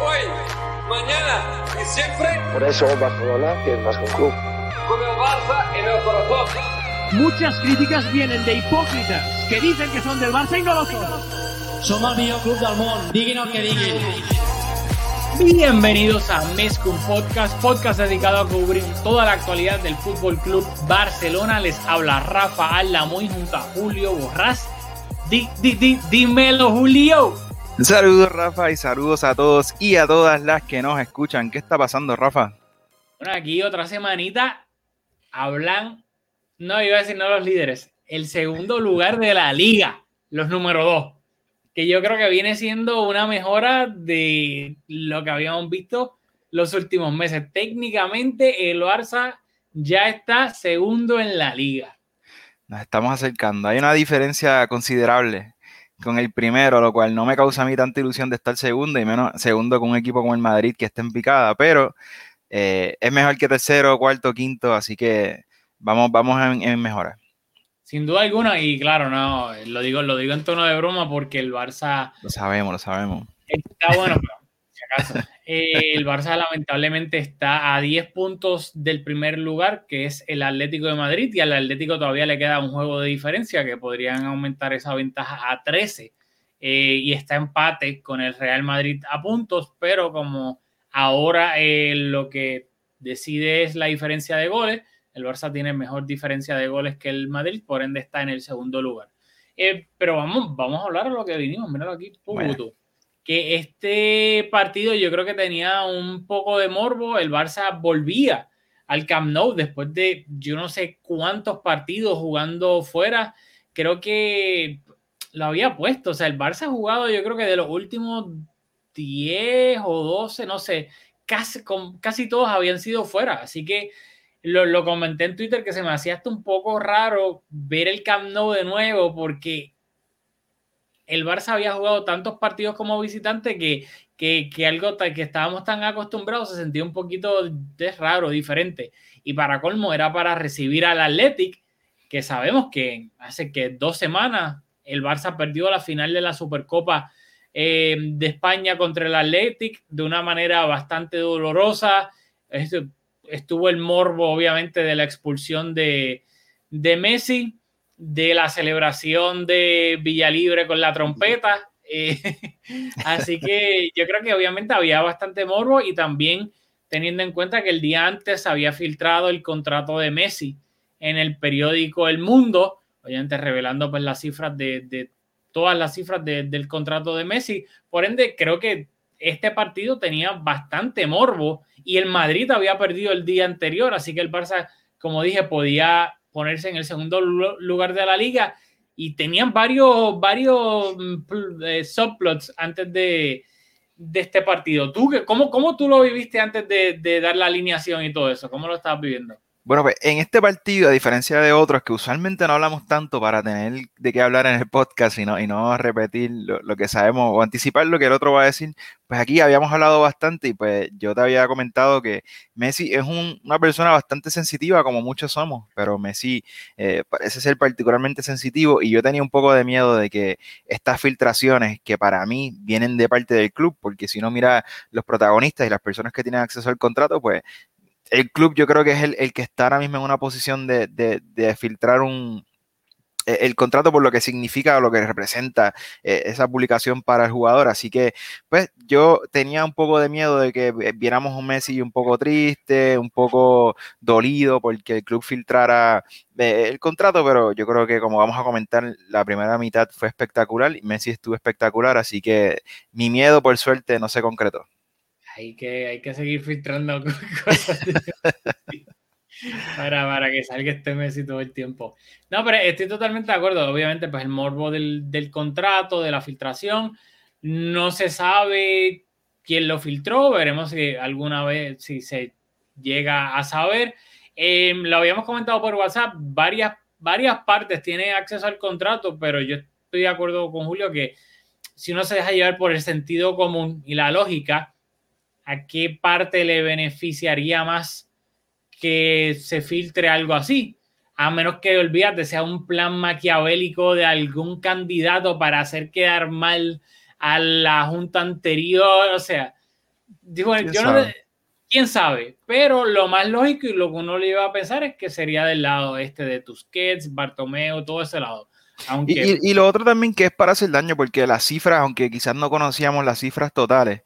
Hoy, mañana y siempre. Por eso Barcelona es más que un club. Con el Barça en el corazón. Muchas críticas vienen de hipócritas que dicen que son del Barça y no lo son. Som el millor club del món, diguin el que diguin. Bienvenidos a Mezcum Podcast, podcast dedicado a cubrir toda la actualidad del Fútbol Club Barcelona. Les habla Rafa Aldamuy junto a Julio Borrás. Di, di, di, dímelo, Julio. Saludos, Rafa, y saludos a todos y a todas las que nos escuchan. ¿Qué está pasando, Rafa? Bueno, aquí otra semanita hablan, no iba a decir no los líderes, el segundo lugar de la liga, los número dos, que yo creo que viene siendo una mejora de lo que habíamos visto los últimos meses. Técnicamente el Barça ya está segundo en la liga. Nos estamos acercando. Hay una diferencia considerable con el primero, lo cual no me causa a mí tanta ilusión de estar segundo y menos segundo con un equipo como el Madrid que está en picada, pero eh, es mejor que tercero, cuarto, quinto, así que vamos, vamos en, en mejora. Sin duda alguna, y claro, no, lo digo, lo digo en tono de broma porque el Barça. Lo sabemos, lo sabemos. Está bueno, pero acaso. Eh, el Barça lamentablemente está a 10 puntos del primer lugar, que es el Atlético de Madrid, y al Atlético todavía le queda un juego de diferencia que podrían aumentar esa ventaja a 13. Eh, y está empate con el Real Madrid a puntos, pero como ahora eh, lo que decide es la diferencia de goles, el Barça tiene mejor diferencia de goles que el Madrid, por ende está en el segundo lugar. Eh, pero vamos, vamos a hablar de lo que vinimos, míralo aquí, bueno. Que este partido yo creo que tenía un poco de morbo, el Barça volvía al Camp Nou después de yo no sé cuántos partidos jugando fuera, creo que lo había puesto, o sea, el Barça ha jugado yo creo que de los últimos 10 o 12, no sé, casi, casi todos habían sido fuera, así que lo, lo, comenté en Twitter que se me hacía hasta un poco raro ver el Camp Nou de nuevo porque el Barça había jugado tantos partidos como visitante que, que, que algo que estábamos tan acostumbrados se sentía un poquito de raro, diferente. Y para colmo era para recibir al Athletic, que sabemos que hace que dos semanas el Barça perdió la final de la Supercopa eh, de España contra el Athletic de una manera bastante dolorosa. Estuvo el morbo, obviamente, de la expulsión de, Messi, de la celebración de Villalibre con la trompeta. Eh, así que yo creo que obviamente había bastante morbo y también teniendo en cuenta que el día antes había filtrado el contrato de Messi en el periódico El Mundo, obviamente revelando pues las cifras de, todas las cifras de, del contrato de Messi. Por ende, creo que este partido tenía bastante morbo y el Madrid había perdido el día anterior, así que el Barça, como dije, podía ponerse en el segundo lugar de la liga y tenían varios, varios eh, subplots antes de, de, este partido. ¿Tú, cómo, ¿Cómo tú lo viviste antes de, de dar la alineación y todo eso? ¿Cómo lo estabas viviendo? Bueno, pues en este partido, a diferencia de otros que usualmente no hablamos tanto para tener de qué hablar en el podcast y no, y no repetir lo, que sabemos o anticipar lo que el otro va a decir, pues aquí habíamos hablado bastante y pues yo te había comentado que Messi es un, una persona bastante sensitiva como muchos somos, pero Messi eh, parece ser particularmente sensitivo y yo tenía un poco de miedo de que estas filtraciones que para mí vienen de parte del club, porque si no mira los protagonistas y las personas que tienen acceso al contrato, pues el club yo creo que es el, el, que está ahora mismo en una posición de, de, de filtrar un, el contrato por lo que significa o lo que representa eh, esa publicación para el jugador. Así que, pues, yo tenía un poco de miedo de que viéramos un Messi un poco triste, un poco dolido porque el club filtrara eh, el contrato, pero yo creo que, como vamos a comentar, la primera mitad fue espectacular y Messi estuvo espectacular. Así que mi miedo, por suerte, no se concretó. Hay que, hay que seguir filtrando cosas. Para, para, que salga este Messi todo el tiempo. No, pero estoy totalmente de acuerdo. Obviamente, pues el morbo del, del, contrato, de la filtración, no se sabe quién lo filtró. Veremos si alguna vez, si se llega a saber. Eh, lo habíamos comentado por WhatsApp, varias, varias partes tienen acceso al contrato, pero yo estoy de acuerdo con Julio que si uno se deja llevar por el sentido común y la lógica, ¿a qué parte le beneficiaría más? que se filtre algo así, a menos que olvídate, sea un plan maquiavélico de algún candidato para hacer quedar mal a la junta anterior, o sea, Digo, yo no, quién sabe, pero lo más lógico y lo que uno le iba a pensar es que sería del lado este de Tusquets, Bartomeo, todo ese lado. Aunque... Y, lo otro también que es para hacer daño, porque las cifras, aunque quizás no conocíamos las cifras totales,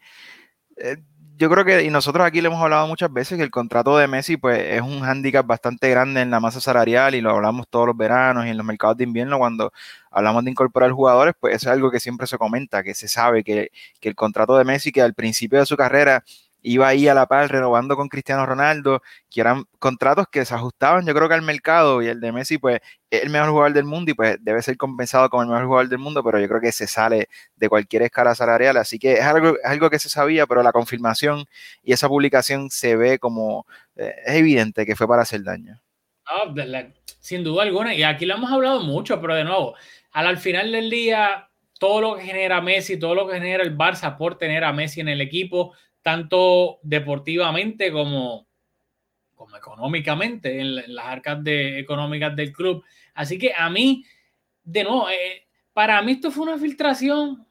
eh, yo creo que, y nosotros aquí le hemos hablado muchas veces, que el contrato de Messi pues es un hándicap bastante grande en la masa salarial y lo hablamos todos los veranos y en los mercados de invierno cuando hablamos de incorporar jugadores, pues eso es algo que siempre se comenta, que se sabe que, que el contrato de Messi que al principio de su carrera iba ahí a la par renovando con Cristiano Ronaldo, que eran contratos que se ajustaban yo creo que al mercado y el de Messi pues es el mejor jugador del mundo y pues debe ser compensado como el mejor jugador del mundo, pero yo creo que se sale de cualquier escala salarial, así que es algo, algo que se sabía, pero la confirmación y esa publicación se ve como, eh, es evidente que fue para hacer daño. sin duda alguna, y aquí lo hemos hablado mucho, pero de nuevo, al, al final del día todo lo que genera Messi, todo lo que genera el Barça por tener a Messi en el equipo, tanto deportivamente como, como económicamente, en, las arcas económicas del club. Así que a mí, de nuevo, eh, para mí esto fue una filtración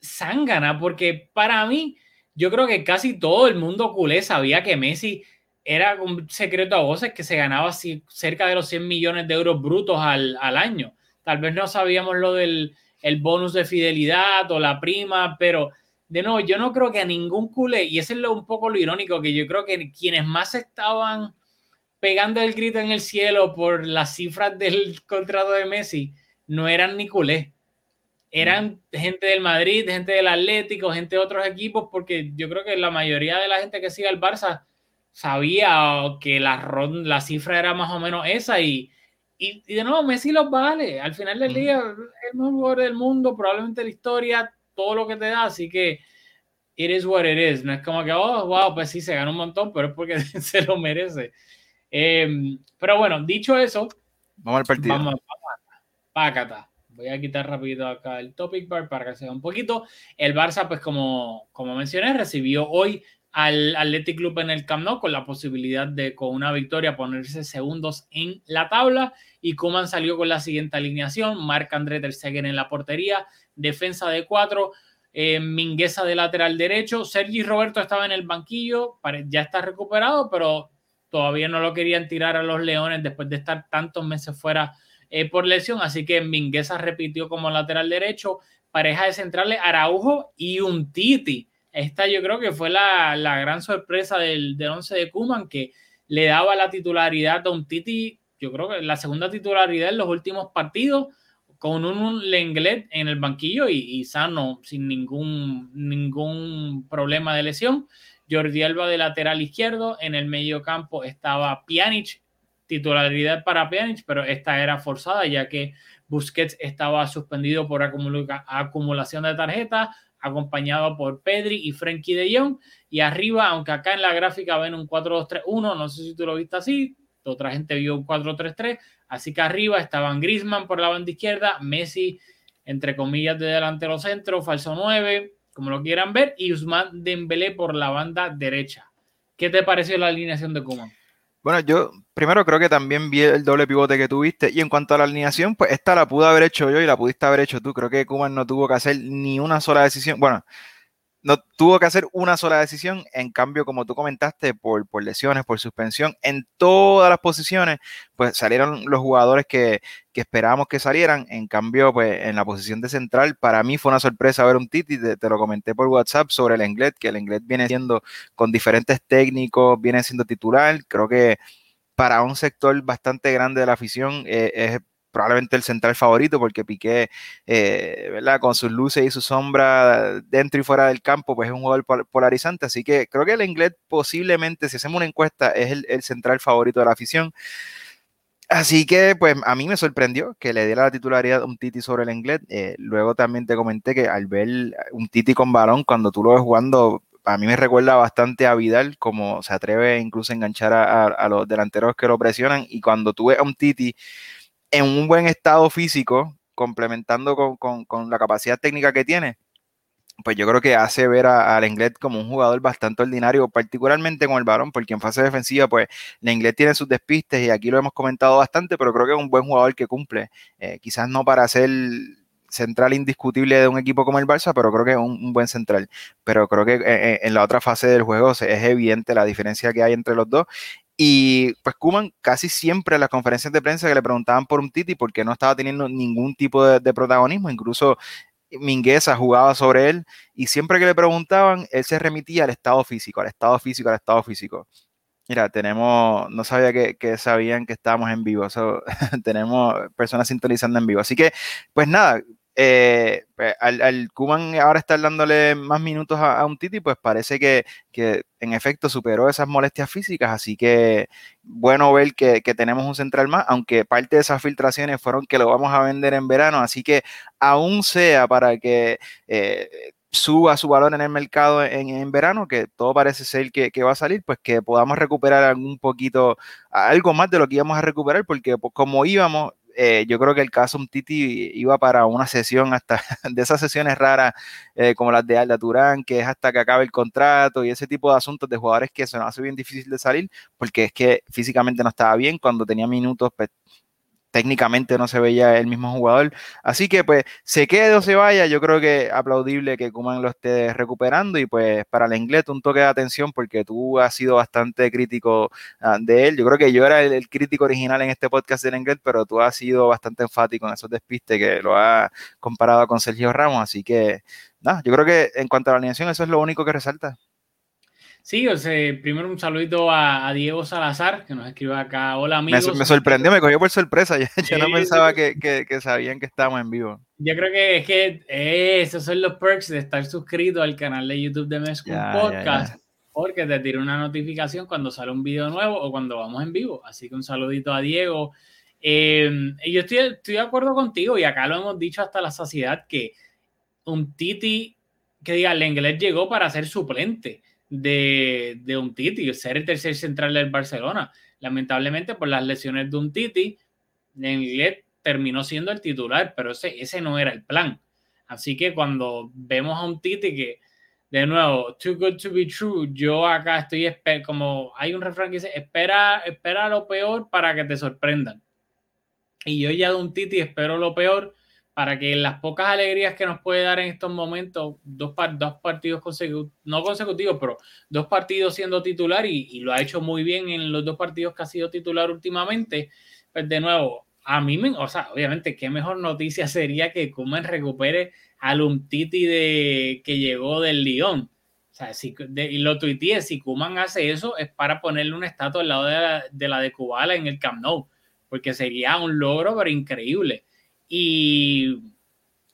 zángana, porque para mí, yo creo que casi todo el mundo culé sabía que Messi era un secreto a voces que se ganaba cerca de los 100 millones de euros brutos al, al año. Tal vez no sabíamos lo del el bonus de fidelidad o la prima, pero de nuevo, yo no creo que a ningún culé, y eso es lo, un poco lo irónico, que yo creo que quienes más estaban pegando el grito en el cielo por las cifras del contrato de Messi no eran ni culé. Eran gente del Madrid, gente del Atlético, gente de otros equipos, porque yo creo que la mayoría de la gente que sigue al Barça sabía que la, la cifra era más o menos esa y, y, de nuevo Messi los vale. Al final del día, el mejor jugador del mundo, probablemente la historia, todo lo que te da, así que it is what it is. No es como que, oh, wow, pues sí, se gana un montón, pero es porque se lo merece. Em, pero bueno, dicho eso, vamos al partido. Vamos, pácata. Voy a quitar rápido acá el topic bar para que se vea un poquito. El Barça, pues como, como mencioné, recibió hoy al Athletic Club en el Camp Nou con la posibilidad de con una victoria ponerse segundos en la tabla y Coman salió con la siguiente alineación, Marc André Ter Stegen en la portería, defensa de cuatro, eh, Mingueza de lateral derecho, Sergi Roberto estaba en el banquillo, ya está recuperado, pero todavía no lo querían tirar a los Leones después de estar tantos meses fuera eh, por lesión, así que Mingueza repitió como lateral derecho, pareja de centrales Araujo y un Titi esta yo creo que fue la, gran sorpresa del, del once de Kuman, que le daba la titularidad a un Titi, yo creo que la segunda titularidad en los últimos partidos, con un Lenglet en el banquillo y, sano, sin ningún, ningún problema de lesión. Jordi Alba de lateral izquierdo, en el medio campo estaba Pjanic, titularidad para Pjanic, pero esta era forzada ya que Busquets estaba suspendido por acumulación de tarjetas, acompañado por Pedri y Frenkie de Jong. Y arriba, aunque acá en la gráfica ven un 4-2-3-1, no sé si tú lo viste así, otra gente vio un 4-3-3, así que arriba estaban Griezmann por la banda izquierda, Messi, entre comillas, de delantero centro, falso 9, como lo quieran ver, y Usman Dembélé por la banda derecha. ¿Qué te pareció la alineación de Koeman? Bueno, yo primero creo que también vi el doble pivote que tuviste. Y en cuanto a la alineación, pues esta la pude haber hecho yo y la pudiste haber hecho tú. Creo que Kuman no tuvo que hacer ni una sola decisión. Bueno, no tuvo que hacer una sola decisión. En cambio, como tú comentaste, por, por, lesiones, por suspensión, en todas las posiciones, pues salieron los jugadores que, que esperábamos que salieran. En cambio, pues en la posición de central, para mí fue una sorpresa ver un Titi. Te, te lo comenté por WhatsApp sobre el Englet, que el Englet viene siendo con diferentes técnicos, viene siendo titular. Creo que para un sector bastante grande de la afición eh, es probablemente el central favorito porque Piqué, eh, ¿verdad? Con sus luces y su sombra dentro y fuera del campo, pues es un jugador polarizante. Así que creo que el inglés posiblemente, si hacemos una encuesta, es el, central favorito de la afición. Así que, pues, a mí me sorprendió que le diera la titularidad un Titi sobre el inglés. Eh, luego también te comenté que al ver un Titi con balón, cuando tú lo ves jugando, a mí me recuerda bastante a Vidal, como se atreve incluso a enganchar a, a los delanteros que lo presionan. Y cuando tú ves a un Titi en un buen estado físico, complementando con, la capacidad técnica que tiene, pues yo creo que hace ver a, Lenglet como un jugador bastante ordinario, particularmente con el varón, porque en fase defensiva, pues Lenglet tiene sus despistes y aquí lo hemos comentado bastante, pero creo que es un buen jugador que cumple. Eh, quizás no para ser central indiscutible de un equipo como el Barça, pero creo que es un, buen central. Pero creo que eh, eh, en la otra fase del juego es evidente la diferencia que hay entre los dos. Y pues Kuman casi siempre en las conferencias de prensa que le preguntaban por un Titi porque no estaba teniendo ningún tipo de, protagonismo, incluso Mingueza jugaba sobre él y siempre que le preguntaban, él se remitía al estado físico, al estado físico, al estado físico. Mira, tenemos, no sabía que, sabían que estábamos en vivo, tenemos personas sintonizando en vivo. Así que, pues nada, eh, pues, al, al Kuman ahora estar dándole más minutos a, un Titi, pues parece que, en efecto superó esas molestias físicas, así que bueno ver que, tenemos un central más, aunque parte de esas filtraciones fueron que lo vamos a vender en verano, así que aún sea para que eh, suba su valor en el mercado en, verano, que todo parece ser que, va a salir, pues que podamos recuperar algún poquito, algo más de lo que íbamos a recuperar, porque como íbamos, eh, yo creo que el caso un Titi iba para una sesión hasta de esas sesiones raras eh, como las de Alda Turán, que es hasta que acabe el contrato y ese tipo de asuntos de jugadores que se nos hace bien difícil de salir porque es que físicamente no estaba bien cuando tenía minutos pues, técnicamente no se veía el mismo jugador. Así que pues se quede o se vaya, yo creo que aplaudible que Kuman lo esté recuperando y pues para el inglés un toque de atención porque tú has sido bastante crítico ah, de él. Yo creo que yo era el, crítico original en este podcast del inglés, pero tú has sido bastante enfático en esos despistes que lo ha comparado con Sergio Ramos. Así que nada, yo creo que en cuanto a la alineación eso es lo único que resalta. Sí, o sea, primero un saludito a, Diego Salazar, que nos escribe acá. Hola amigos. Me, sorprendió, me cogió por sorpresa. Yo, no pensaba que, que, sabían que estábamos en vivo. Yo creo que es que eh, esos son los perks de estar suscrito al canal de YouTube de Mesco Podcast, porque te tira una notificación cuando sale un video nuevo o cuando vamos en vivo. Así que un saludito a Diego. Eh, yo estoy, estoy de acuerdo contigo y acá lo hemos dicho hasta la saciedad que un Titi, que diga, el inglés llegó para ser suplente de, de un Titi, ser el tercer central del Barcelona. Lamentablemente, por las lesiones de un Titi, inglés terminó siendo el titular, pero ese, ese no era el plan. Así que cuando vemos a un Titi que, de nuevo, too good to be true, yo acá estoy, como hay un refrán que dice, espera, espera lo peor para que te sorprendan. Y yo ya de un Titi espero lo peor para que las pocas alegrías que nos puede dar en estos momentos, dos, dos partidos consecutivos, no consecutivos, pero dos partidos siendo titular y, lo ha hecho muy bien en los dos partidos que ha sido titular últimamente, pues de nuevo, a mí me, o sea, obviamente, qué mejor noticia sería que Kuman recupere al Umtiti de, que llegó del Lyon. O sea, si, y lo tuiteé, si Kuman hace eso es para ponerle un estatua al lado de la, de la de Kubala en el Camp Nou, porque sería un logro, pero increíble. Y,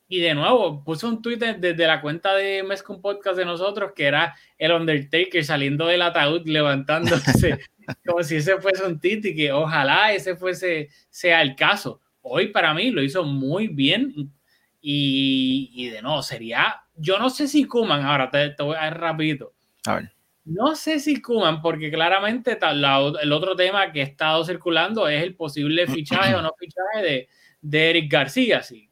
y de nuevo, puse un tweet desde la cuenta de Mescon Podcast de nosotros que era el Undertaker saliendo del ataúd, levantándose, como si ese fuese un Titi, que ojalá ese fuese, sea el caso. Hoy para mí lo hizo muy bien y, y de nuevo sería, yo no sé si Kuman, ahora te, voy a ir rapidito. A ver. No sé si Kuman, porque claramente el otro tema que ha estado circulando es el posible fichaje o no fichaje de, de Eric García. Si,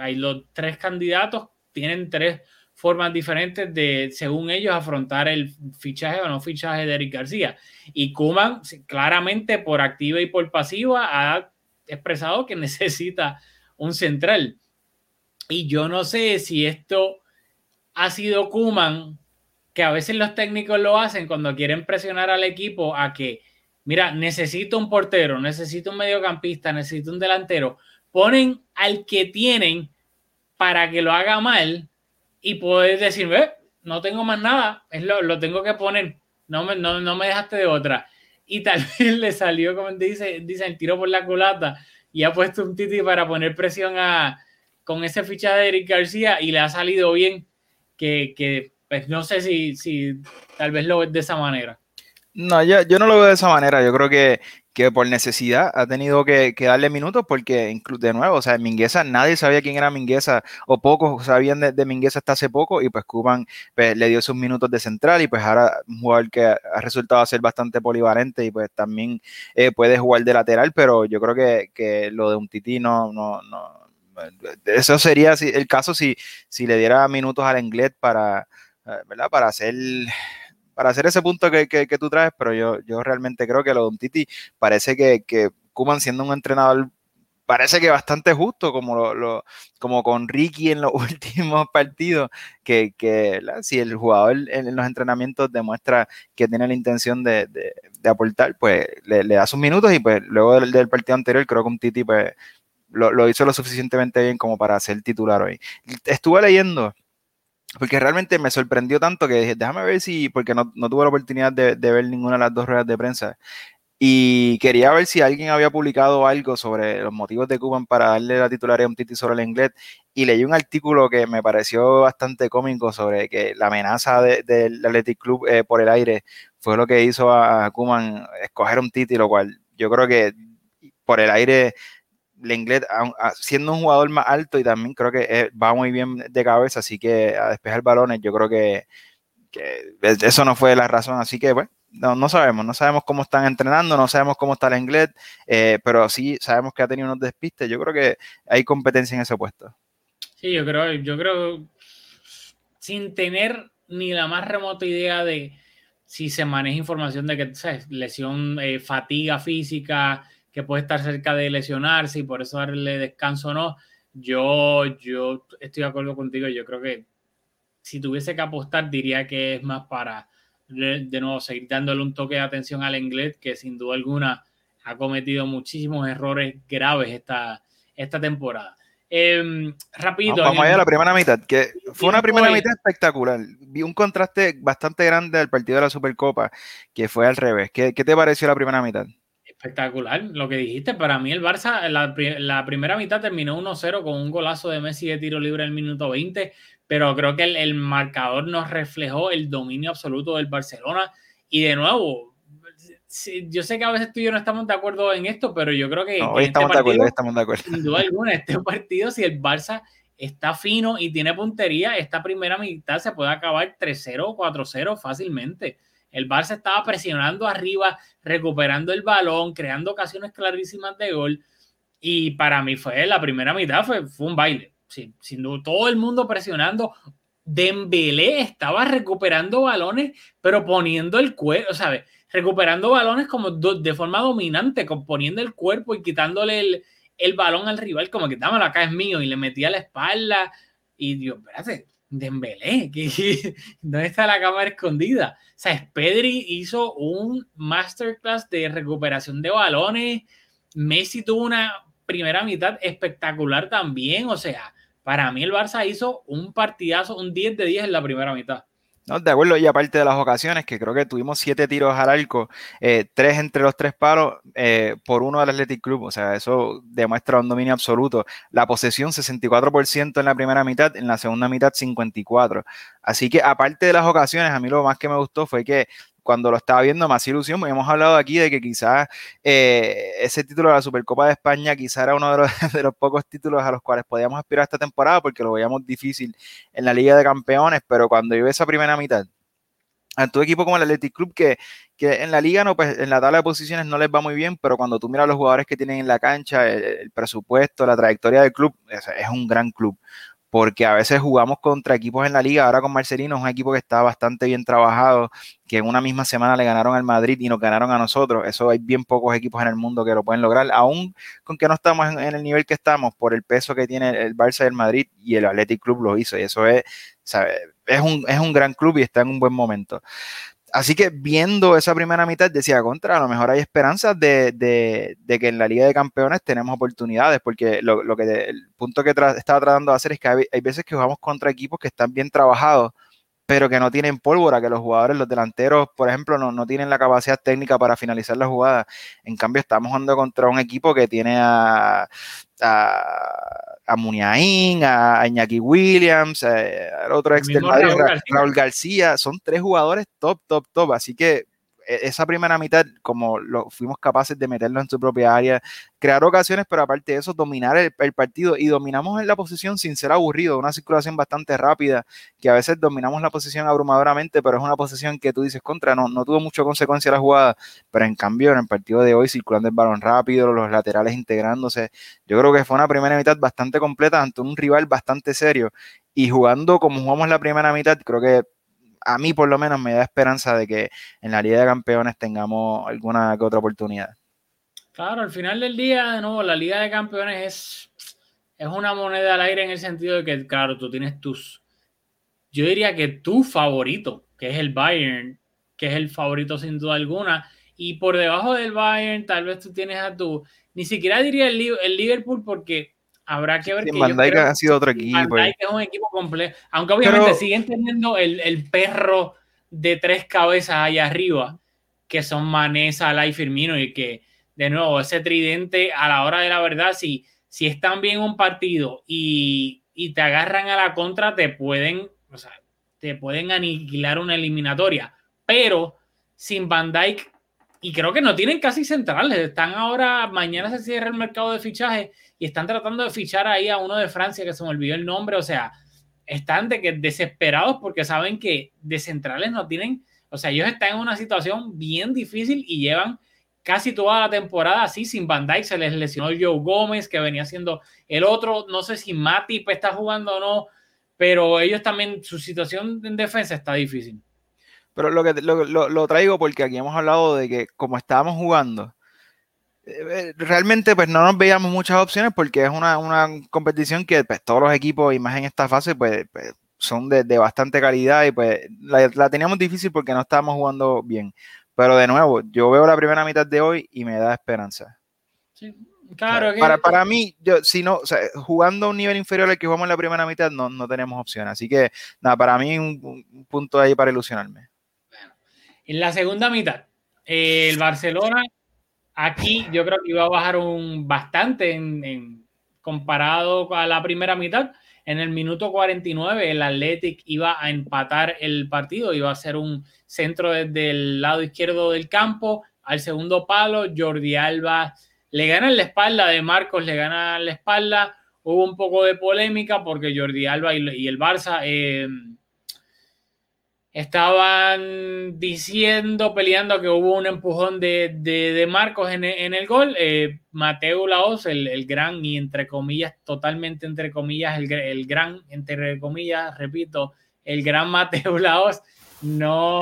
hay los tres candidatos, tienen tres formas diferentes de, según ellos, afrontar el fichaje o no fichaje de Eric García. Y Kuman, claramente por activa y por pasiva, ha expresado que necesita un central. Y yo no sé si esto ha sido Kuman, que a veces los técnicos lo hacen cuando quieren presionar al equipo a que, mira, necesito un portero, necesito un mediocampista, necesito un delantero, ponen al que tienen para que lo haga mal y poder decir, ve, no tengo más nada, es lo, lo tengo que poner, no me, no, no, me dejaste de otra. Y tal vez le salió, como dice, dice, el tiro por la culata y ha puesto un titi para poner presión a, con ese fichaje de Eric García y le ha salido bien, que, que pues no sé si, si tal vez lo ves de esa manera. No, yo, yo no lo veo de esa manera. Yo creo que, que por necesidad ha tenido que, darle minutos porque, de nuevo, o sea, Mingueza, nadie sabía quién era Mingueza o pocos sabían de, Mingueza hasta hace poco y pues Cuban pues, le dio sus minutos de central y pues ahora un jugador que ha resultado ser bastante polivalente y pues también eh, puede jugar de lateral, pero yo creo que, lo de un Titi no, no, no, eso sería el caso si, si le diera minutos al inglés para, eh. Para hacer para hacer ese punto que, que, tú traes, pero yo, yo realmente creo que lo de Titi parece que, que Kuman siendo un entrenador parece que bastante justo, como, lo, como con Ricky en los últimos partidos, que, que si el jugador en, los entrenamientos demuestra que tiene la intención de, aportar, pues le, da sus minutos y pues luego del, partido anterior creo que un Titi pues lo, hizo lo suficientemente bien como para ser titular hoy. Estuve leyendo porque realmente me sorprendió tanto que dije, déjame ver si, porque no, tuve la oportunidad de, de, ver ninguna de las dos ruedas de prensa, y quería ver si alguien había publicado algo sobre los motivos de Cuban para darle la titularidad a un Titi sobre el inglés. Y leí un artículo que me pareció bastante cómico sobre que la amenaza del Athletic Club eh, por el aire fue lo que hizo a Kuman escoger un Titi, lo cual yo creo que por el aire el inglés, siendo un jugador más alto y también creo que eh, va muy bien de cabeza, así que a despejar balones, yo creo que, eso no fue la razón. Así que, bueno, no, no sabemos, no sabemos cómo están entrenando, no sabemos cómo está el inglés, eh, pero sí sabemos que ha tenido unos despistes. Yo creo que hay competencia en ese puesto. Sí, yo creo, yo creo, sin tener ni la más remota idea de si se maneja información de que. Lesión, eh, fatiga física, que puede estar cerca de lesionarse y por eso darle descanso o no. Yo, yo estoy de acuerdo contigo. Yo creo que si tuviese que apostar, diría que es más para de, nuevo seguir dándole un toque de atención al inglés, que sin duda alguna ha cometido muchísimos errores graves esta, esta temporada. Eh, rápido. Vamos, a la primera mitad, que fue una primera mitad espectacular. Vi un contraste bastante grande del partido de la Supercopa, que fue al revés. ¿Qué, qué te pareció la primera mitad? Espectacular, lo que dijiste. Para mí, el Barça, la, la primera mitad terminó 1-0 con un golazo de Messi de tiro libre en el minuto 20 pero creo que el, marcador nos reflejó el dominio absoluto del Barcelona. Y de nuevo, yo sé que a veces tú y yo no estamos de acuerdo en esto, pero yo creo que, hoy este estamos, de acuerdo, estamos de acuerdo. Sin duda alguna, este partido, si el Barça está fino y tiene puntería, esta primera mitad se puede acabar 3-0 o 4-0 fácilmente. El Barça estaba presionando arriba, recuperando el balón, creando ocasiones clarísimas de gol. Y para mí fue la primera mitad, fue, fue un baile sin, todo el mundo presionando. Dembélé estaba recuperando balones, pero poniendo el cuerpo, ¿sabes? Recuperando balones como de forma dominante, poniendo el cuerpo y quitándole el, balón al rival, como que dámelo acá es mío, y le metía la espalda. Y Dios, espérate, Dembélé, que ¿dónde está la cámara escondida? O sea, Pedri hizo un masterclass de recuperación de balones. Messi tuvo una primera mitad espectacular también. O sea, para mí el Barça hizo un partidazo, un 10 de 10 en la primera mitad. De acuerdo, y aparte de las ocasiones, que creo que tuvimos siete tiros al arco, eh, tres entre los tres palos eh, por uno del Athletic Club, o sea, eso demuestra un dominio absoluto. La posesión 64% en la primera mitad, en la segunda mitad 54%. Así que aparte de las ocasiones, a mí lo más que me gustó fue que cuando lo estaba viendo más ilusión, hemos hablado aquí de que quizás eh, ese título de la Supercopa de España quizás era uno de los, de los, pocos títulos a los cuales podíamos aspirar esta temporada porque lo veíamos difícil en la Liga de Campeones, pero cuando yo esa primera mitad, a tu equipo como el Athletic Club, que, en la liga, no, pues en la tabla de posiciones no les va muy bien, pero cuando tú miras los jugadores que tienen en la cancha, el, presupuesto, la trayectoria del club, es un gran club porque a veces jugamos contra equipos en la liga, ahora con Marcelino es un equipo que está bastante bien trabajado, que en una misma semana le ganaron al Madrid y nos ganaron a nosotros, eso hay bien pocos equipos en el mundo que lo pueden lograr, aún con que no estamos en, el nivel que estamos, por el peso que tiene el Barça del Madrid y el Athletic Club lo hizo, y eso es, Es, un, es un gran club y está en un buen momento así que viendo esa primera mitad decía contra, a lo mejor hay esperanzas de, que en la Liga de Campeones tenemos oportunidades, porque lo, que el punto que estaba tratando de hacer es que hay, veces que jugamos contra equipos que están bien trabajados, pero que no tienen pólvora, que los jugadores, los delanteros, por ejemplo, no, tienen la capacidad técnica para finalizar la jugada. En cambio, estamos jugando contra un equipo que tiene a Muniain, a Iñaki Williams, eh, al otro ex del Raúl García, son tres jugadores top, top, top. Así que esa primera mitad, como lo fuimos capaces de meterlo en su propia área, crear ocasiones, pero aparte de eso, dominar el, partido. Y dominamos en la posición sin ser aburrido, una circulación bastante rápida, que a veces dominamos la posición abrumadoramente, pero es una posición que tú dices contra, no, no tuvo mucha consecuencia la jugada, pero en cambio en el partido de hoy circulando el balón rápido, los laterales integrándose, yo creo que fue una primera mitad bastante completa ante un rival bastante serio. Y jugando como jugamos la primera mitad, creo que a mí por lo menos me da esperanza de que en la Liga de Campeones tengamos alguna que otra oportunidad. Claro, al final del día, de nuevo, la Liga de Campeones es, es una moneda al aire en el sentido de que, claro, tú tienes tus, yo diría que tu favorito, que es el Bayern, que es el favorito sin duda alguna, y por debajo del Bayern tal vez tú tienes a tu, ni siquiera diría el, el Liverpool porque habrá que ver que Van Dijk ha sido otro equipo. Van Dijk es un equipo completo, aunque obviamente siguen teniendo el, el, perro de tres cabezas allá arriba, que son Mané, Salah y Firmino, y que de nuevo ese tridente a la hora de la verdad, si, si están bien un partido y, y te agarran a la contra, te pueden, o sea, te pueden aniquilar una eliminatoria, pero sin Van Dijk y creo que no tienen casi centrales. Están ahora, mañana se cierra el mercado de fichaje y están tratando de fichar ahí a uno de Francia que se me olvidó el nombre. O sea, están de que desesperados porque saben que de centrales no tienen. O sea, ellos están en una situación bien difícil y llevan casi toda la temporada así sin Van Dijk. Se les lesionó Joe Gómez, que venía siendo el otro. No sé si Matip está jugando o no, pero ellos también, su situación en defensa está difícil. Pero lo, que, lo, traigo porque aquí hemos hablado de que como estábamos jugando, realmente pues no nos veíamos muchas opciones porque es una, competición que pues, todos los equipos y más en esta fase pues, pues son de, bastante calidad y pues la, teníamos difícil porque no estábamos jugando bien. Pero de nuevo, yo veo la primera mitad de hoy y me da esperanza. claro. para, para mí, yo, si no, jugando a un nivel inferior al que jugamos en la primera mitad, no, no tenemos opción. Así que, nada, para mí un, un punto ahí para ilusionarme. En la segunda mitad, el Barcelona aquí yo creo que iba a bajar un bastante en, comparado a la primera mitad. En el minuto 49 el Athletic iba a empatar el partido, iba a ser un centro desde el lado izquierdo del campo al segundo palo. Jordi Alba le gana en la espalda de Marcos, le gana en la espalda. Hubo un poco de polémica porque Jordi Alba y, el Barça eh, estaban diciendo, peleando que hubo un empujón de, Marcos en, el gol. Eh, Mateo Laos, el, gran y entre comillas, totalmente entre comillas, el, gran, entre comillas, repito, el gran Mateo Laos, no,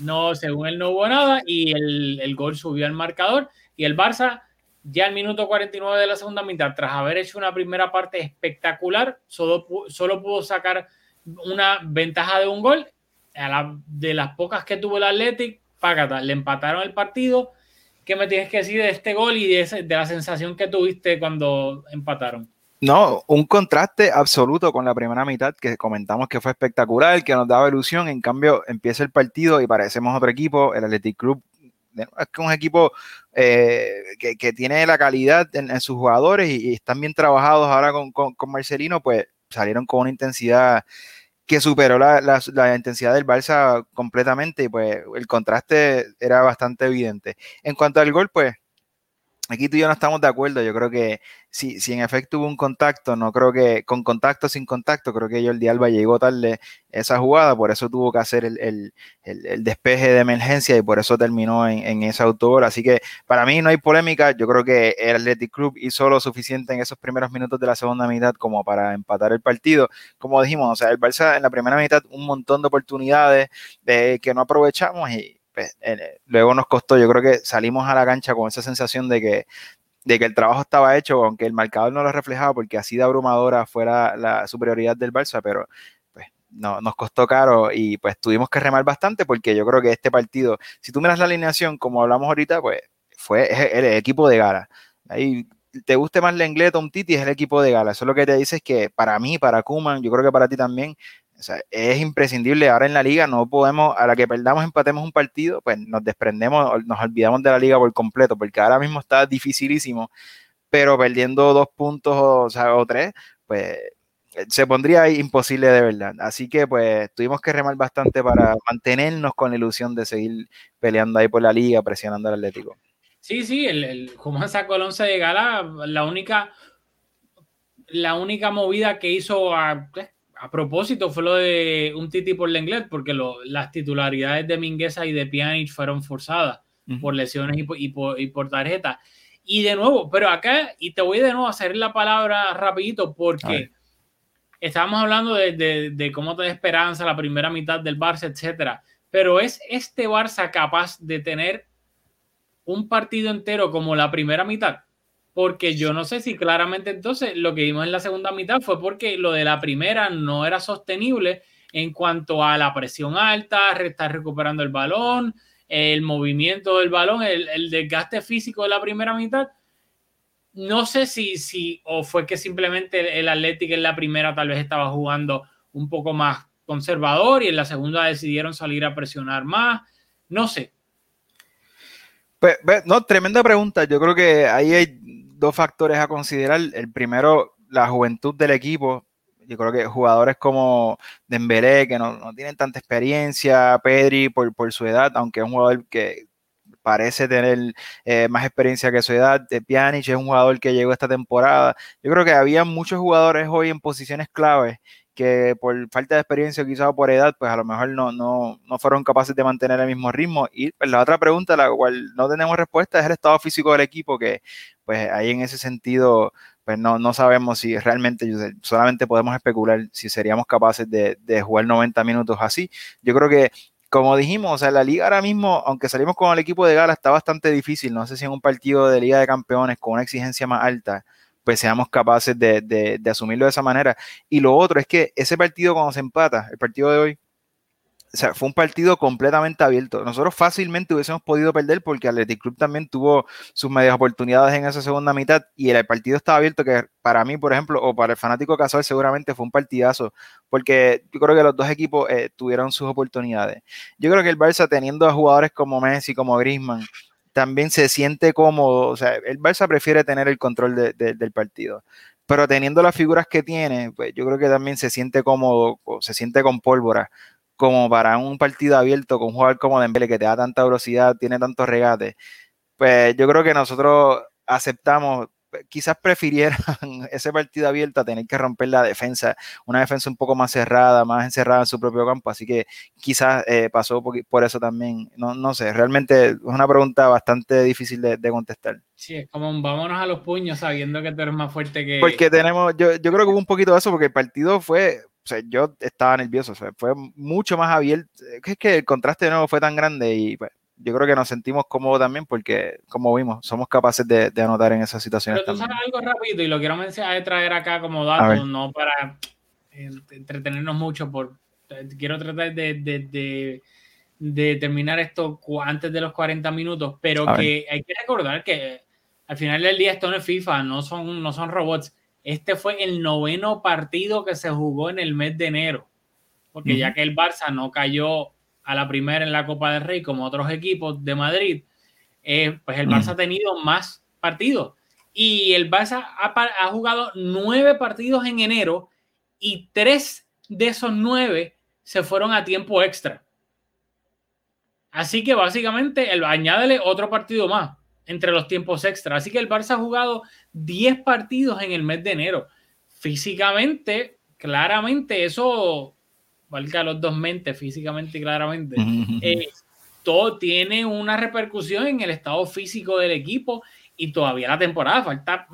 no, según él no hubo nada y el, gol subió al marcador y el Barça ya al minuto 49 de la segunda mitad, tras haber hecho una primera parte espectacular, solo, solo pudo sacar una ventaja de un gol de las pocas que tuvo el Athletic, págata, le empataron el partido. ¿Qué me tienes que decir de este gol y de, de la sensación que tuviste cuando empataron? No, un contraste absoluto con la primera mitad que comentamos que fue espectacular, que nos daba ilusión. En cambio, empieza el partido y parecemos otro equipo. El Athletic Club es un equipo eh, que, tiene la calidad en, sus jugadores y, están bien trabajados ahora con, con Marcelino, pues salieron con una intensidad que superó la, la, intensidad del Barça completamente y pues el contraste era bastante evidente. En cuanto al gol, pues aquí tú y yo no estamos de acuerdo. Yo creo que si, si en efecto hubo un contacto, no creo que con contacto sin contacto, creo que Jordi Alba llegó tarde esa jugada, por eso tuvo que hacer el, despeje de emergencia y por eso terminó en, en ese autogol. Así que para mí no hay polémica. Yo creo que el Athletic Club hizo lo suficiente en esos primeros minutos de la segunda mitad como para empatar el partido. Como dijimos, o sea, el Barça en la primera mitad un montón de oportunidades de, que no aprovechamos y pues, eh, luego nos costó, yo creo que salimos a la cancha con esa sensación de que, de que el trabajo estaba hecho, aunque el marcador no lo reflejaba, porque así de abrumadora fuera la superioridad del Barça, pero pues no, nos costó caro y pues tuvimos que remar bastante porque yo creo que este partido, si tú miras la alineación, como hablamos ahorita, pues fue el, equipo de gala. Ahí te guste más Lenglet o Titi, es el equipo de gala. Eso lo que te dice es que para mí, para Kuman, yo creo que para ti también, o sea, es imprescindible. Ahora en la liga no podemos, a la que perdamos, empatemos un partido, pues nos desprendemos, nos olvidamos de la liga por completo, porque ahora mismo está dificilísimo, pero perdiendo dos puntos o, o tres, pues se pondría imposible de verdad. Así que pues tuvimos que remar bastante para mantenernos con la ilusión de seguir peleando ahí por la liga, presionando al Atlético. Sí, sí, el, el sacó el 11 de gala, la única, la única movida que hizo a, a propósito, fue lo de un Titi por Lenglet, porque las titularidades de Mingueza y de Pjanic fueron forzadas por lesiones y por, tarjeta. Y de nuevo, pero acá, y te voy de nuevo a hacer la palabra rapidito, porque estábamos hablando de, cómo te da esperanza la primera mitad del Barça, etcétera. Pero es este Barça capaz de tener un partido entero como la primera mitad? Porque yo no sé si claramente entonces lo que vimos en la segunda mitad fue porque lo de la primera no era sostenible en cuanto a la presión alta, estar recuperando el balón, el movimiento del balón, el, desgaste físico de la primera mitad. No sé si, si, o fue que simplemente el Atlético en la primera tal vez estaba jugando un poco más conservador y en la segunda decidieron salir a presionar más. No sé. Pues, no, tremenda pregunta. Yo creo que ahí hay dos factores a considerar. El primero, la juventud del equipo yo creo que jugadores como Dembélé, que no, tienen tanta experiencia, Pedri por, por, su edad, aunque es un jugador que parece tener eh, más experiencia que su edad, de Pjanic es un jugador que llegó esta temporada. Yo creo que había muchos jugadores hoy en posiciones claves que por falta de experiencia o quizás por edad, pues a lo mejor no, no, no fueron capaces de mantener el mismo ritmo. Y pues, la otra pregunta, la cual no tenemos respuesta, es el estado físico del equipo, que pues ahí en ese sentido pues no, no sabemos si realmente, solamente podemos especular si seríamos capaces de, de, jugar 90 minutos así. Yo creo que, como dijimos, o sea, la liga ahora mismo, aunque salimos con el equipo de gala, está bastante difícil. No sé si en un partido de Liga de Campeones con una exigencia más alta, pues seamos capaces de, de, asumirlo de esa manera. Y lo otro es que ese partido cuando se empata, el partido de hoy, o sea, fue un partido completamente abierto. Nosotros fácilmente hubiésemos podido perder porque Athletic Club también tuvo sus medias oportunidades en esa segunda mitad y el partido estaba abierto que para mí, por ejemplo, o para el fanático casual seguramente fue un partidazo porque yo creo que los dos equipos eh, tuvieron sus oportunidades. Yo creo que el Barça teniendo a jugadores como Messi, como Griezmann, también se siente cómodo. O sea, el Barça prefiere tener el control del partido pero teniendo las figuras que tiene, pues yo creo que también se siente cómodo, se siente con pólvora como para un partido abierto con un jugador como Dembélé que te da tanta velocidad, tiene tantos regates, pues yo creo que nosotros aceptamos, quizás prefirieran ese partido abierto a tener que romper la defensa, una defensa un poco más cerrada, más encerrada en su propio campo, así que quizás eh, pasó por, eso también, no, no sé, realmente es una pregunta bastante difícil de, contestar. Sí, es como vámonos a los puños sabiendo que tú eres más fuerte que... Porque tenemos, yo, yo creo que hubo un poquito de eso, porque el partido fue o sea, yo estaba nervioso, o sea, fue mucho más abierto, es que el contraste de nuevo fue tan grande y pues, yo creo que nos sentimos cómodos también porque, como vimos, somos capaces de, anotar en esas situaciones. Pero tú sabes algo rápido y lo quiero mencionar, traer acá como dato, no para eh, entretenernos mucho, por, quiero tratar de, de, terminar esto antes de los 40 minutos, pero que hay que recordar que al final del día esto no es FIFA, no son, no son robots. Este fue el noveno partido que se jugó en el mes de enero, porque ya que el Barça no cayó a la primera en la Copa del Rey como otros equipos de Madrid, eh, pues el Barça ha tenido más partidos. Y el Barça ha, jugado nueve partidos en enero y tres de esos nueve se fueron a tiempo extra. Así que básicamente el, añádele otro partido más entre los tiempos extra. Así que el Barça ha jugado 10 partidos en el mes de enero. Físicamente, claramente, eso valga los dos mentes, físicamente y claramente. Eh, todo tiene una repercusión en el estado físico del equipo y todavía la temporada falta,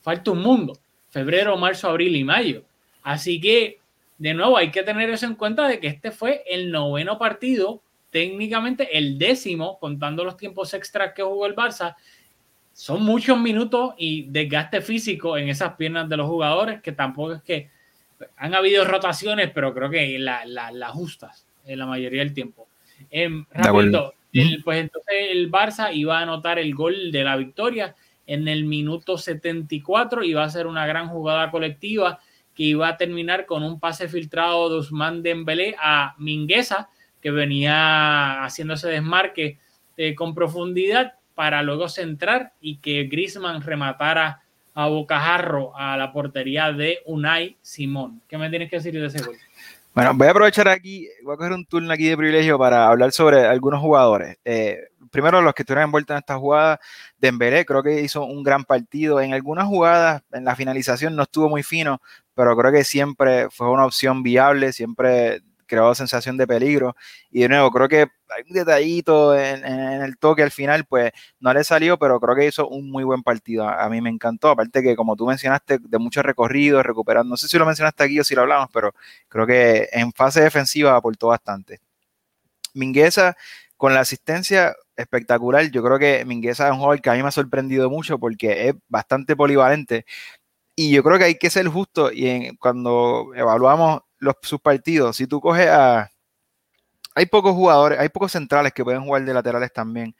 falta un mundo. Febrero, marzo, abril y mayo. Así que, de nuevo, hay que tener eso en cuenta de que este fue el noveno partido técnicamente el décimo, contando los tiempos extras que jugó el Barça. Son muchos minutos y desgaste físico en esas piernas de los jugadores, que tampoco es que han habido rotaciones, pero creo que las la, justas en la mayoría del tiempo. Eh, rápido, pues entonces el Barça iba a anotar el gol de la victoria en el minuto 74 y va a ser una gran jugada colectiva que iba a terminar con un pase filtrado de Usman Dembélé a Mingueza, que venía haciendo ese desmarque eh, con profundidad para luego centrar y que Grisman rematara a bocajarro a la portería de Unai Simón. ¿Qué me tienes que decir de ese gol? Bueno, voy a aprovechar aquí, voy a coger un turno aquí de privilegio para hablar sobre algunos jugadores. Eh, primero, los que estuvieron envueltos en esta jugada, Dembélé creo que hizo un gran partido. En algunas jugadas, en la finalización no estuvo muy fino, pero creo que siempre fue una opción viable, siempre creó sensación de peligro. Y de nuevo, creo que hay un detallito en, el toque al final, pues no le salió, pero creo que hizo un muy buen partido. A, mí me encantó. Aparte que, como tú mencionaste, de mucho recorrido, recuperando, no sé si lo mencionaste aquí o si lo hablamos, pero creo que en fase defensiva aportó bastante. Mingueza Con la asistencia espectacular, yo creo que Mingueza es un jugador que a mí me ha sorprendido mucho porque es bastante polivalente. Y yo creo que hay que ser justo y cuando evaluamos los, sus partidos, si tú coges a... Hay pocos jugadores, hay pocos centrales que pueden jugar de laterales también.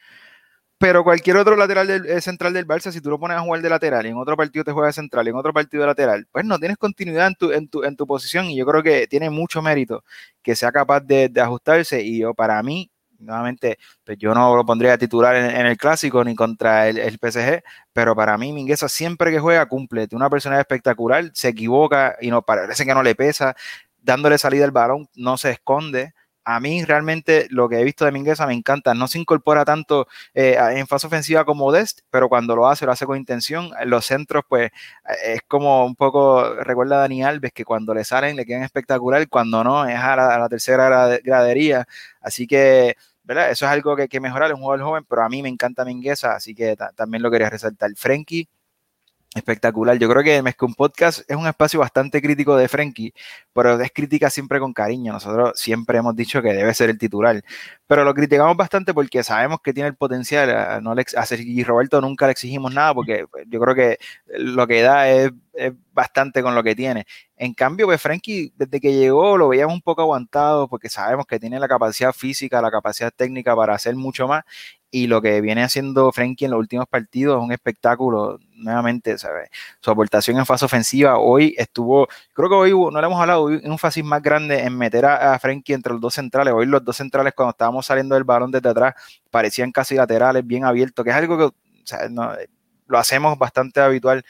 Pero cualquier otro lateral del, eh, central del Barça, si tú lo pones a jugar de lateral y en otro partido te juega de central y en otro partido de lateral, pues no tienes continuidad en tu, en tu, en tu posición y yo creo que tiene mucho mérito que sea capaz de, ajustarse. Y yo para mí, nuevamente, pues yo no lo pondría a titular en, el clásico ni contra el, el, PSG, pero para mí Mingueza siempre que juega cumple, tiene una personalidad espectacular, se equivoca y no parece que no le pesa, dándole salida al balón, no se esconde a mí realmente lo que he visto de Mingueza me encanta. No se incorpora tanto eh, en fase ofensiva como Dest, pero cuando lo hace, lo hace con intención. En los centros, pues es como un poco, recuerda a Dani Alves, que cuando le salen le quedan espectacular, cuando no, es a la, tercera gradería. Así que, ¿verdad? Eso es algo que hay que mejorar, es un jugador joven, pero a mí me encanta Mingueza, así que también lo quería resaltar. Frenkie Espectacular. Yo creo que un Podcast es un espacio bastante crítico de Frenkie, pero es crítica siempre con cariño. Nosotros siempre hemos dicho que debe ser el titular, pero lo criticamos bastante porque sabemos que tiene el potencial. A, no le, a Roberto nunca le exigimos nada porque pues, yo creo que lo que da es, bastante con lo que tiene. En cambio, pues Frenkie, desde que llegó, lo veíamos un poco aguantado porque sabemos que tiene la capacidad física, la capacidad técnica para hacer mucho más y lo que viene haciendo Frenkie en los últimos partidos es un espectáculo, nuevamente, ¿sabes? Su aportación en fase ofensiva hoy estuvo, creo que hoy no le hemos hablado, hoy un fácil más grande en meter a, Frenkie entre los dos centrales. Hoy los dos centrales cuando estábamos saliendo del balón desde atrás parecían casi laterales, bien abiertos, que es algo que no, lo hacemos bastante habitual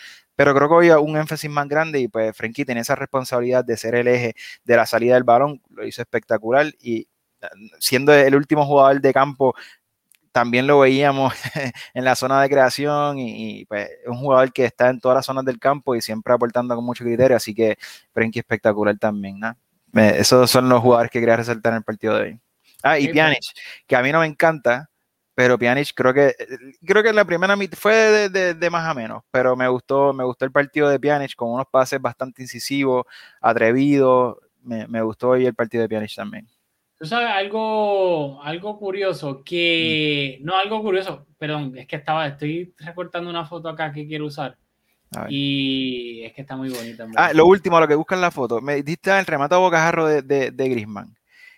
pero creo que hoy un énfasis más grande y pues Frenkie tiene esa responsabilidad de ser el eje de la salida del balón, lo hizo espectacular y siendo el último jugador de campo también lo veíamos en la zona de creación y, pues, es un jugador que está en todas las zonas del campo y siempre aportando con mucho criterio, así que Frenkie espectacular también, ¿no? esos son los jugadores que quería resaltar en el partido de hoy. Ah, y Pjanic, que a mí no me encanta, pero Pjanic creo que creo que la primera fue de, más a menos, pero me gustó me gustó el partido de Pjanic con unos pases bastante incisivos, atrevidos, me, me gustó hoy el partido de Pjanic también. Tú sabes, algo, algo curioso, que, mm. no algo curioso, perdón, es que estaba, estoy recortando una foto acá que quiero usar. Y es que está muy bonita. ah, lo último, lo que buscan la foto. Me diste el remate a bocajarro de, de, de Grisman.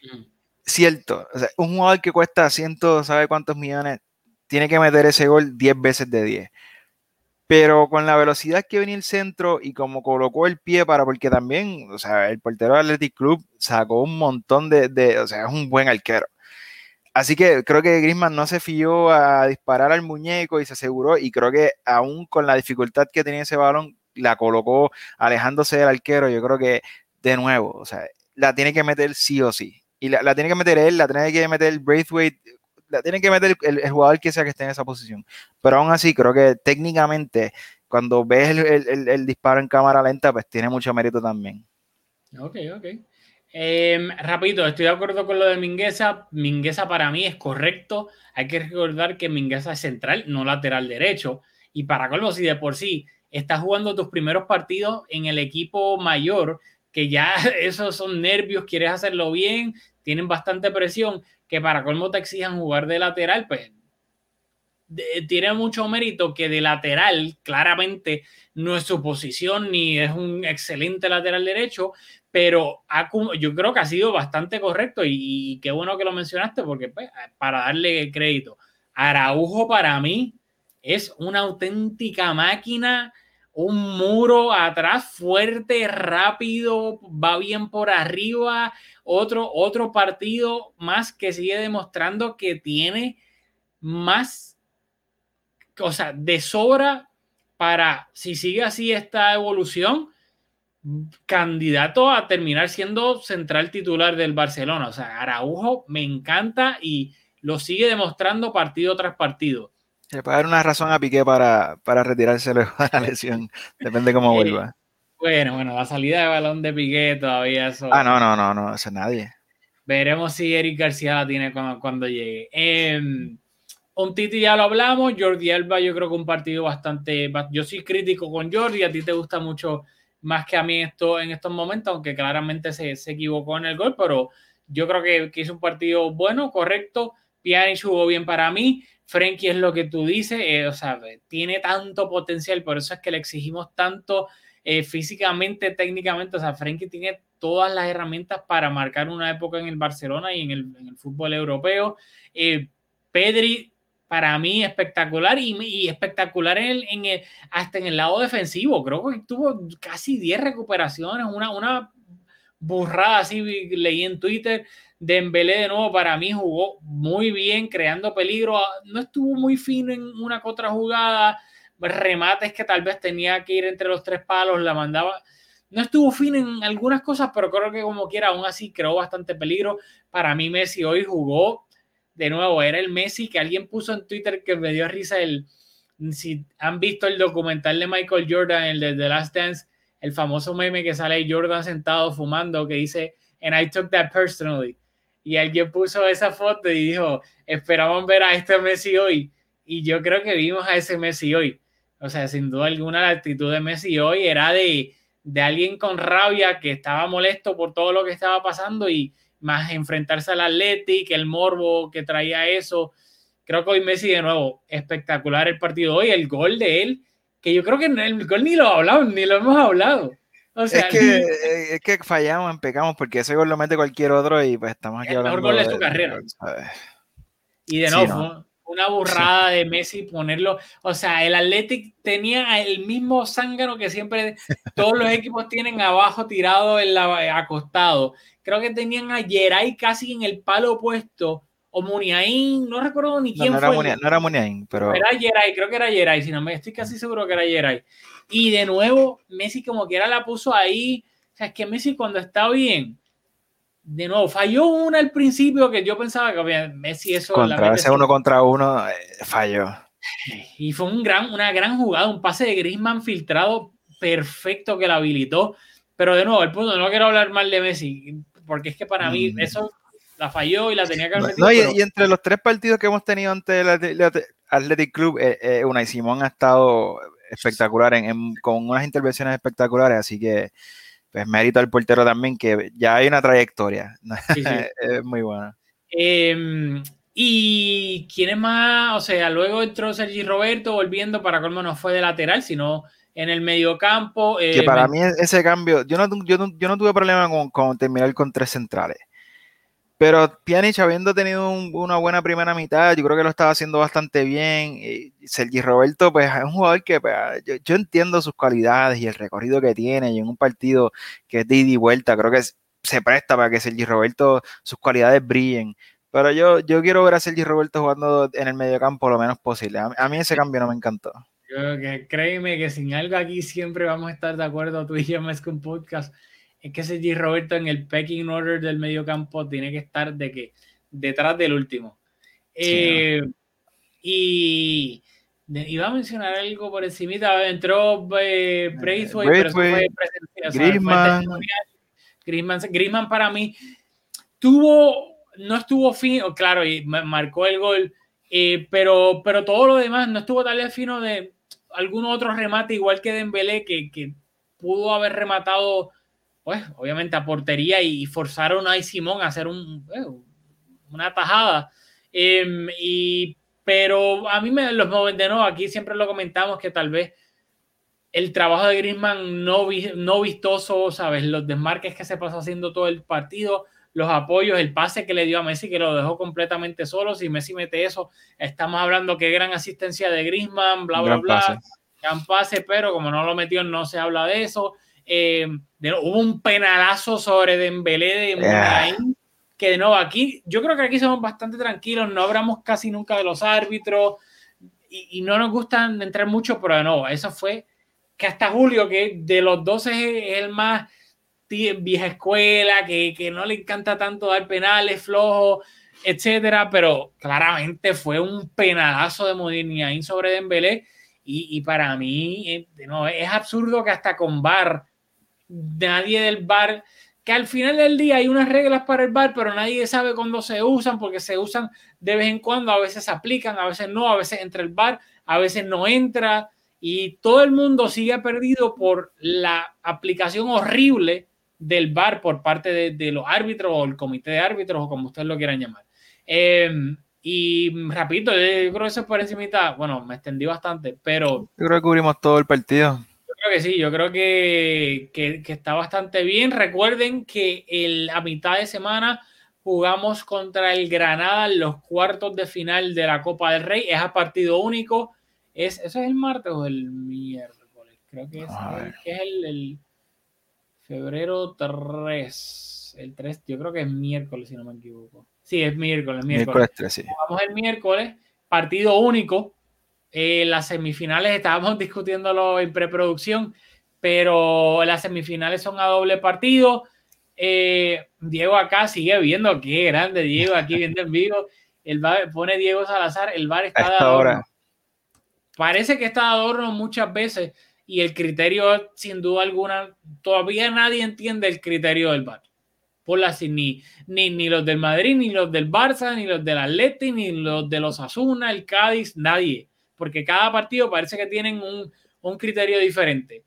Mm. Cierto, o sea, un jugador que cuesta ciento, ¿sabe cuántos millones? Tiene que meter ese gol 10 veces de 10 pero con la velocidad que venía el centro y como colocó el pie para, porque también, o sea, el portero del Athletic Club sacó un montón de, de, o sea, es un buen arquero. Así que creo que Griezmann no se fió a disparar al muñeco y se aseguró y creo que aún con la dificultad que tenía ese balón, la colocó alejándose del arquero. Yo creo que, de nuevo, o sea, la tiene que meter sí o sí. Y la, la tiene que meter él, la tiene que meter Braithwaite tienen que meter el, jugador que sea que esté en esa posición. Pero aún así, creo que técnicamente, cuando ves el, disparo en cámara lenta, pues tiene mucho mérito también. Ok, ok. Eh, rapidito, estoy de acuerdo con lo de Mingueza. Mingueza para mí es correcto. Hay que recordar que Mingueza es central, no lateral derecho. Y para colmo, si de por sí estás jugando tus primeros partidos en el equipo mayor, que ya esos son nervios, quieres hacerlo bien, tienen bastante presión, que para colmo te exijan jugar de lateral, pues tiene mucho mérito que de lateral claramente no es su posición ni es un excelente lateral derecho, pero yo creo que ha sido bastante correcto y, qué bueno que lo mencionaste porque pues, para darle crédito, Araujo para mí es una auténtica máquina un muro atrás fuerte, rápido, va bien por arriba. Otro, otro partido más que sigue demostrando que tiene más, o de sobra para, si sigue así esta evolución, candidato a terminar siendo central titular del Barcelona. O sea, Araujo me encanta y lo sigue demostrando partido tras partido. Se puede dar una razón a Piqué para, para retirarse luego de la lesión. Depende cómo vuelva. Bueno, bueno, la salida de balón de Piqué todavía eso. Ah, no, no, no, no, eso es nadie. Veremos si Eric García la tiene cuando, llegue. Eh, un Titi ya lo hablamos. Jordi Alba, yo creo que un partido bastante. Yo soy crítico con Jordi, a ti te gusta mucho más que a mí esto en estos momentos, aunque claramente se, se equivocó en el gol, pero yo creo que, que hizo un partido bueno, correcto Pjanic jugó bien para mí. Frenkie es lo que tú dices, eh, o sea, tiene tanto potencial, por eso es que le exigimos tanto eh, físicamente, técnicamente, o sea, Frenkie tiene todas las herramientas para marcar una época en el Barcelona y en el, fútbol europeo. Eh, Pedri, para mí, espectacular y, espectacular en el, hasta en el lado defensivo. Creo que tuvo casi 10 recuperaciones, una, una burrada así leí en Twitter. Dembélé de nuevo para mí jugó muy bien, creando peligro. No estuvo muy fino en una que otra jugada, remates que tal vez tenía que ir entre los tres palos, la mandaba. No estuvo fino en algunas cosas, pero creo que como quiera, aún así creó bastante peligro. Para mí Messi hoy jugó de nuevo, era el Messi que alguien puso en Twitter que me dio risa el si han visto el documental de Michael Jordan, el de The Last Dance, el famoso meme que sale Jordan sentado fumando que dice, and I took that personally y alguien puso esa foto y dijo, esperamos ver a este Messi hoy. Y yo creo que vimos a ese Messi hoy. O sea, sin duda alguna la actitud de Messi hoy era de, de alguien con rabia que estaba molesto por todo lo que estaba pasando y más enfrentarse al Atlético, el morbo que traía eso. Creo que hoy Messi de nuevo, espectacular el partido hoy, el gol de él, que yo creo que el gol ni lo hablado, ni lo hemos hablado es, que, eh, es que fallamos, pecamos, porque ese gol lo mete cualquier otro y pues estamos aquí el hablando. mejor gol de su carrera. Y de nuevo, una burrada de Messi ponerlo. O sea, el Athletic tenía el mismo zángano que siempre todos los equipos tienen abajo tirado en la, acostado. Creo que tenían a Geray casi en el palo opuesto. O Muniain, no recuerdo ni quién no, fue. Era no era Muniain, pero. Era Geray, creo que era Geray, si no me estoy casi seguro que era Geray. Y de nuevo, Messi como quiera la puso ahí. O sea, es que Messi cuando está bien, de nuevo, falló una al principio que yo pensaba que Messi eso... Contra ese uno contra uno, eh, falló. Y fue un gran, una gran jugada, un pase de Griezmann filtrado perfecto que la habilitó. Pero de nuevo, el punto, no quiero hablar mal de Messi, porque es que para mí mm. eso la falló y la tenía que haber metido. y, entre los tres partidos que hemos tenido ante el Athletic Club, eh, eh, Una y Simón ha estado espectacular, en, con unas intervenciones espectaculares, así que pues mérito al portero también, que ya hay una trayectoria. es muy buena. Em, y quién es más, o sea, luego entró Sergi Roberto volviendo para colmo no fue de lateral, sino en el medio campo. que para mí ese cambio, yo no, yo yo no tuve problema con, con terminar con tres centrales. Pero Pjanic, habiendo tenido una buena primera mitad, yo creo que lo estaba haciendo bastante bien. Y Sergi Roberto, pues es un jugador que pues, yo, entiendo sus cualidades y el recorrido que tiene. Y en un partido que es de ida y vuelta, creo que se presta para que Sergi Roberto, sus cualidades brillen. Pero yo, yo quiero ver a Sergi Roberto jugando en el mediocampo lo menos posible. A, mí ese cambio no me encantó. Yo, que, créeme que sin algo aquí siempre vamos a estar de acuerdo tú y yo más con podcast es que ese Roberto en el pecking order del medio campo tiene que estar de que detrás del último. Eh, y iba a mencionar algo por encima. Entró eh, Braithwaite, pero fue Griezmann. Griezmann, para mí tuvo, no estuvo fino, claro, y marcó el gol, eh, pero, pero todo lo demás no estuvo tal vez fino de algún otro remate, igual que Dembélé, que, que pudo haber rematado pues obviamente a portería y forzaron a Simón a hacer un, eh, una tajada. Em, y, pero a mí me los de nuevo, aquí siempre lo comentamos que tal vez el trabajo de Griezmann no, no vistoso, ¿sabes? Los desmarques que se pasó haciendo todo el partido, los apoyos, el pase que le dio a Messi, que lo dejó completamente solo. Si Messi mete eso, estamos hablando que gran asistencia de Griezmann, bla, bla, bla. Gran pase, pero como no lo metió, no se habla de eso. Eh, hubo un penalazo sobre Dembélé de Muniain, que de nuevo aquí, yo creo que aquí somos bastante tranquilos, no hablamos casi nunca de los árbitros y, no nos gustan entrar mucho, pero de nuevo, eso fue que hasta Julio, que de los dos es el más vieja escuela, que, que no le encanta tanto dar penales, flojo, etcétera, pero claramente fue un penalazo de Muniain sobre Dembélé y, y para mí eh, no, es absurdo que hasta con VAR nadie del bar, que al final del día hay unas reglas para el bar, pero nadie sabe cuándo se usan, porque se usan de vez en cuando, a veces se aplican, a veces no, a veces entra el bar, a veces no entra, y todo el mundo sigue perdido por la aplicación horrible del bar por parte de, los árbitros o el comité de árbitros o como ustedes lo quieran llamar. Em, Y rapidito, yo creo que eso es por encimita, bueno, me extendí bastante, pero... Yo creo que cubrimos todo el partido. Creo que sí, yo creo que, que, que está bastante bien. Recuerden que el, a mitad de semana jugamos contra el Granada en los cuartos de final de la Copa del Rey. Es a partido único. Es, ¿Eso es el martes o el miércoles? Creo que es, el, que es el, el, febrero 3. El 3, yo creo que es miércoles, si no me equivoco. Sí, es miércoles. Miércoles, miércoles 3, sí. Jugamos el miércoles, partido único. Eh, las semifinales estábamos discutiéndolo en preproducción, pero las semifinales son a doble partido eh, Diego acá sigue viendo, qué grande Diego aquí viendo en vivo. El bar, pone Diego Salazar, el bar está de adorno. Parece que está de adorno muchas veces y el criterio, sin duda alguna, todavía nadie entiende el criterio del bar. Por la, ni, ni, ni los del Madrid, ni los del Barça, ni los del Atleti, ni los de los Asuna, el Cádiz, nadie. Porque cada partido parece que tienen un, un criterio diferente.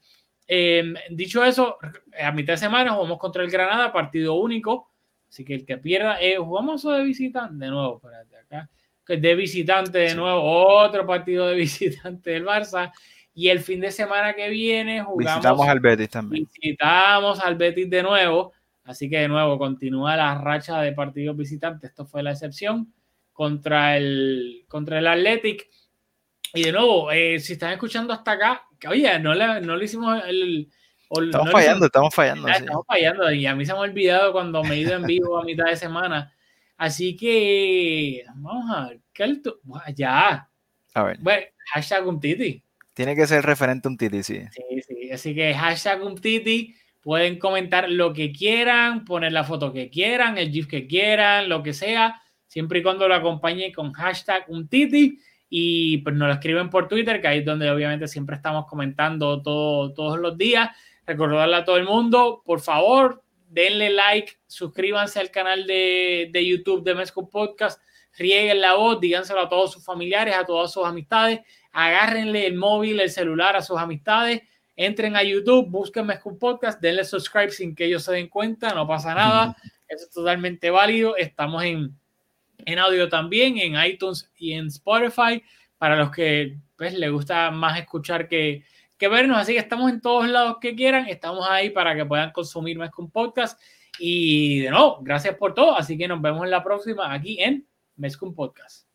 Eh, dicho eso, a mitad de semana jugamos contra el Granada, partido único. Así que el que pierda, eh, jugamos de visitante de nuevo, espérate acá. De visitante de nuevo, otro partido de visitante del Barça. Y el fin de semana que viene jugamos. Visitamos al Betis también. Visitamos al Betis de nuevo. Así que de nuevo continúa la racha de partidos visitantes. Esto fue la excepción contra el, contra el Athletic. Y de nuevo, eh, si están escuchando hasta acá, que, oye, no le, no le hicimos el... estamos no fallando, estamos fallando. Estamos sí. fallando y a mí se me ha olvidado cuando me he ido en vivo a mitad de semana. Así que, vamos a ver, ¿qué? Ya. A ver. Bueno, hashtag un titi. Tiene que ser referente un titi, sí. Sí, sí. Así que hashtag un titi. Pueden comentar lo que quieran, poner la foto que quieran, el GIF que quieran, lo que sea, siempre y cuando lo acompañe con hashtag un titi y pues nos lo escriben por Twitter, que ahí es donde obviamente siempre estamos comentando todo, todos los días. Recordarle a todo el mundo, por favor, denle like, suscríbanse al canal de, de YouTube de Mesco Podcast, rieguen la voz, díganselo a todos sus familiares, a todas sus amistades, agárrenle el móvil, el celular a sus amistades, entren a YouTube, busquen Mesco Podcast, denle subscribe sin que ellos se den cuenta, no pasa nada, eso es totalmente válido, estamos en en audio también, en iTunes y en Spotify, para los que pues, les gusta más escuchar que, que vernos. Así que estamos en todos lados que quieran, estamos ahí para que puedan consumir más con podcast. Y de nuevo, gracias por todo. Así que nos vemos en la próxima aquí en Mezcum Podcast.